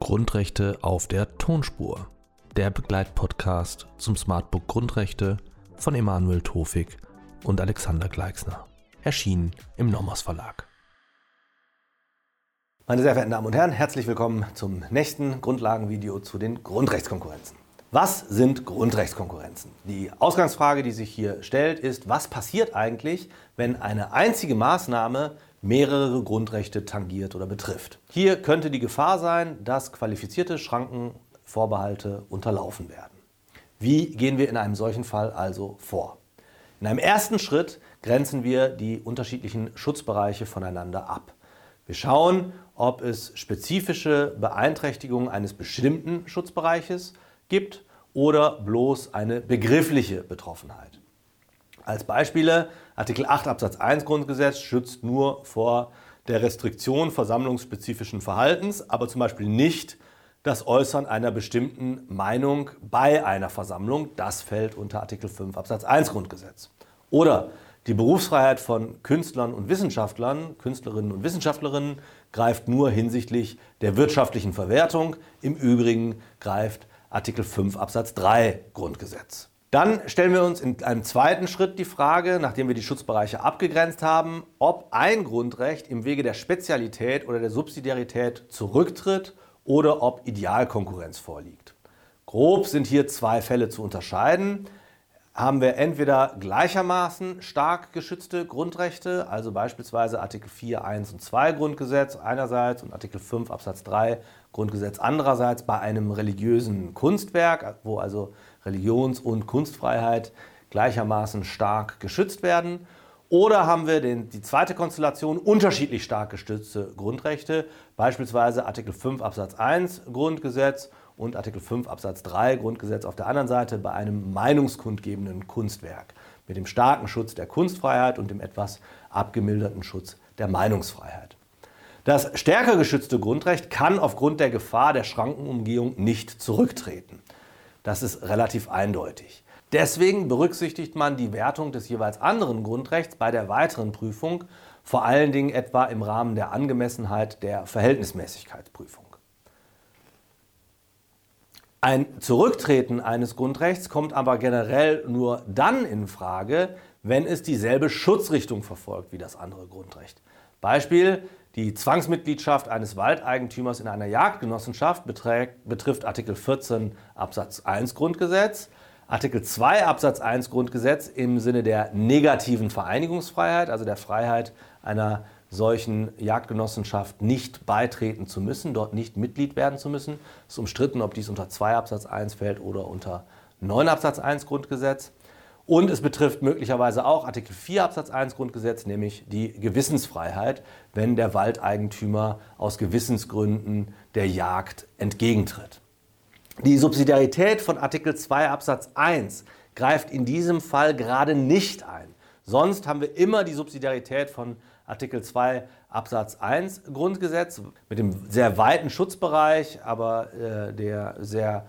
Grundrechte auf der Tonspur. Der Begleitpodcast zum Smartbook Grundrechte von Emanuel Tofik und Alexander Gleixner. Erschienen im Nomos Verlag. Meine sehr verehrten Damen und Herren, herzlich willkommen zum nächsten Grundlagenvideo zu den Grundrechtskonkurrenzen. Was sind Grundrechtskonkurrenzen? Die Ausgangsfrage, die sich hier stellt, ist, was passiert eigentlich, wenn eine einzige Maßnahme mehrere Grundrechte tangiert oder betrifft? Hier könnte die Gefahr sein, dass qualifizierte Schranken, Vorbehalte unterlaufen werden. Wie gehen wir in einem solchen Fall also vor? In einem ersten Schritt grenzen wir die unterschiedlichen Schutzbereiche voneinander ab. Wir schauen, ob es spezifische Beeinträchtigungen eines bestimmten Schutzbereiches gibt oder bloß eine begriffliche Betroffenheit. Als Beispiele, Artikel 8 Absatz 1 Grundgesetz schützt nur vor der Restriktion versammlungsspezifischen Verhaltens, aber zum Beispiel nicht das Äußern einer bestimmten Meinung bei einer Versammlung. Das fällt unter Artikel 5 Absatz 1 Grundgesetz. Oder die Berufsfreiheit von Künstlern und Wissenschaftlern, Künstlerinnen und Wissenschaftlerinnen, greift nur hinsichtlich der wirtschaftlichen Verwertung. Im Übrigen greift Artikel 5 Absatz 3 Grundgesetz. Dann stellen wir uns in einem zweiten Schritt die Frage, nachdem wir die Schutzbereiche abgegrenzt haben, ob ein Grundrecht im Wege der Spezialität oder der Subsidiarität zurücktritt oder ob Idealkonkurrenz vorliegt. Grob sind hier zwei Fälle zu unterscheiden haben wir entweder gleichermaßen stark geschützte Grundrechte, also beispielsweise Artikel 4, 1 und 2 Grundgesetz einerseits und Artikel 5 Absatz 3 Grundgesetz andererseits bei einem religiösen Kunstwerk, wo also Religions- und Kunstfreiheit gleichermaßen stark geschützt werden. Oder haben wir den, die zweite Konstellation unterschiedlich stark gestützte Grundrechte, beispielsweise Artikel 5 Absatz 1 Grundgesetz und Artikel 5 Absatz 3 Grundgesetz auf der anderen Seite bei einem meinungskundgebenden Kunstwerk mit dem starken Schutz der Kunstfreiheit und dem etwas abgemilderten Schutz der Meinungsfreiheit. Das stärker geschützte Grundrecht kann aufgrund der Gefahr der Schrankenumgehung nicht zurücktreten. Das ist relativ eindeutig. Deswegen berücksichtigt man die Wertung des jeweils anderen Grundrechts bei der weiteren Prüfung, vor allen Dingen etwa im Rahmen der Angemessenheit der Verhältnismäßigkeitsprüfung. Ein Zurücktreten eines Grundrechts kommt aber generell nur dann in Frage, wenn es dieselbe Schutzrichtung verfolgt wie das andere Grundrecht. Beispiel, die Zwangsmitgliedschaft eines Waldeigentümers in einer Jagdgenossenschaft beträgt, betrifft Artikel 14 Absatz 1 Grundgesetz, Artikel 2 Absatz 1 Grundgesetz im Sinne der negativen Vereinigungsfreiheit, also der Freiheit einer solchen Jagdgenossenschaft nicht beitreten zu müssen, dort nicht Mitglied werden zu müssen. Es ist umstritten, ob dies unter 2 Absatz 1 fällt oder unter 9 Absatz 1 Grundgesetz. Und es betrifft möglicherweise auch Artikel 4 Absatz 1 Grundgesetz, nämlich die Gewissensfreiheit, wenn der Waldeigentümer aus Gewissensgründen der Jagd entgegentritt. Die Subsidiarität von Artikel 2 Absatz 1 greift in diesem Fall gerade nicht ein. Sonst haben wir immer die Subsidiarität von Artikel 2 Absatz 1 Grundgesetz mit dem sehr weiten Schutzbereich, aber äh, der sehr,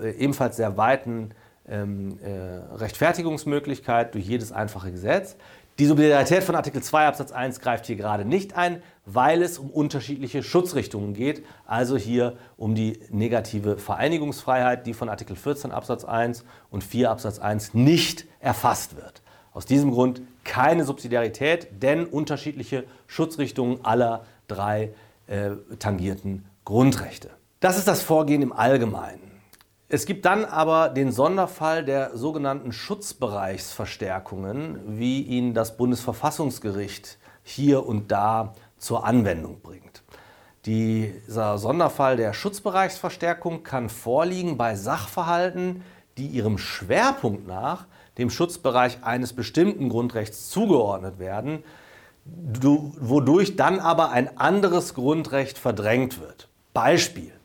äh, ebenfalls sehr weiten ähm, äh, Rechtfertigungsmöglichkeit durch jedes einfache Gesetz. Die Subsidiarität von Artikel 2 Absatz 1 greift hier gerade nicht ein, weil es um unterschiedliche Schutzrichtungen geht, also hier um die negative Vereinigungsfreiheit, die von Artikel 14 Absatz 1 und 4 Absatz 1 nicht erfasst wird. Aus diesem Grund keine Subsidiarität, denn unterschiedliche Schutzrichtungen aller drei äh, tangierten Grundrechte. Das ist das Vorgehen im Allgemeinen. Es gibt dann aber den Sonderfall der sogenannten Schutzbereichsverstärkungen, wie ihn das Bundesverfassungsgericht hier und da zur Anwendung bringt. Dieser Sonderfall der Schutzbereichsverstärkung kann vorliegen bei Sachverhalten, die ihrem Schwerpunkt nach dem Schutzbereich eines bestimmten Grundrechts zugeordnet werden, wodurch dann aber ein anderes Grundrecht verdrängt wird. Beispiel.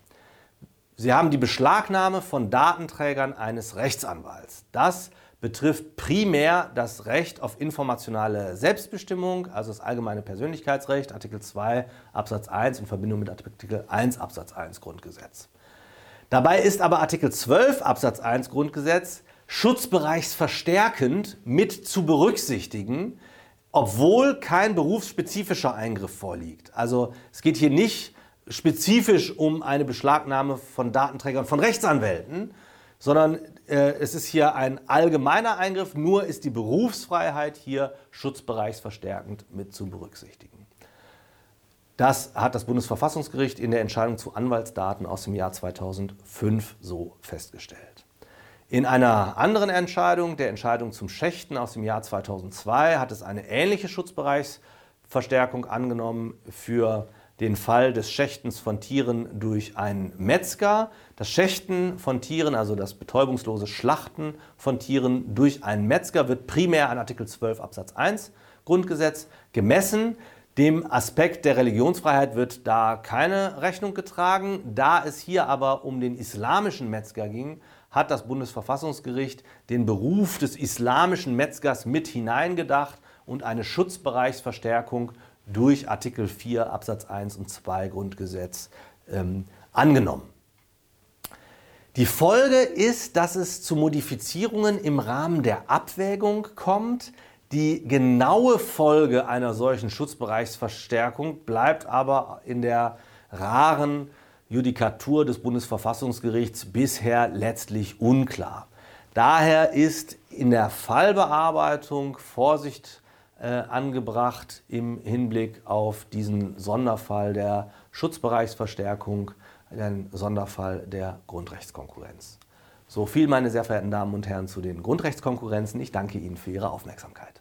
Sie haben die Beschlagnahme von Datenträgern eines Rechtsanwalts. Das betrifft primär das Recht auf informationale Selbstbestimmung, also das allgemeine Persönlichkeitsrecht, Artikel 2 Absatz 1 in Verbindung mit Artikel 1 Absatz 1 Grundgesetz. Dabei ist aber Artikel 12 Absatz 1 Grundgesetz schutzbereichsverstärkend mit zu berücksichtigen, obwohl kein berufsspezifischer Eingriff vorliegt. Also es geht hier nicht spezifisch um eine Beschlagnahme von Datenträgern von Rechtsanwälten, sondern äh, es ist hier ein allgemeiner Eingriff, nur ist die Berufsfreiheit hier schutzbereichsverstärkend mit zu berücksichtigen. Das hat das Bundesverfassungsgericht in der Entscheidung zu Anwaltsdaten aus dem Jahr 2005 so festgestellt. In einer anderen Entscheidung, der Entscheidung zum Schächten aus dem Jahr 2002, hat es eine ähnliche Schutzbereichsverstärkung angenommen für den Fall des Schächtens von Tieren durch einen Metzger. Das Schächten von Tieren, also das betäubungslose Schlachten von Tieren durch einen Metzger, wird primär an Artikel 12 Absatz 1 Grundgesetz gemessen. Dem Aspekt der Religionsfreiheit wird da keine Rechnung getragen. Da es hier aber um den islamischen Metzger ging, hat das Bundesverfassungsgericht den Beruf des islamischen Metzgers mit hineingedacht und eine Schutzbereichsverstärkung durch Artikel 4 Absatz 1 und 2 Grundgesetz ähm, angenommen. Die Folge ist, dass es zu Modifizierungen im Rahmen der Abwägung kommt. Die genaue Folge einer solchen Schutzbereichsverstärkung bleibt aber in der raren Judikatur des Bundesverfassungsgerichts bisher letztlich unklar. Daher ist in der Fallbearbeitung Vorsicht äh, angebracht im Hinblick auf diesen Sonderfall der Schutzbereichsverstärkung, den Sonderfall der Grundrechtskonkurrenz. So viel, meine sehr verehrten Damen und Herren, zu den Grundrechtskonkurrenzen. Ich danke Ihnen für Ihre Aufmerksamkeit.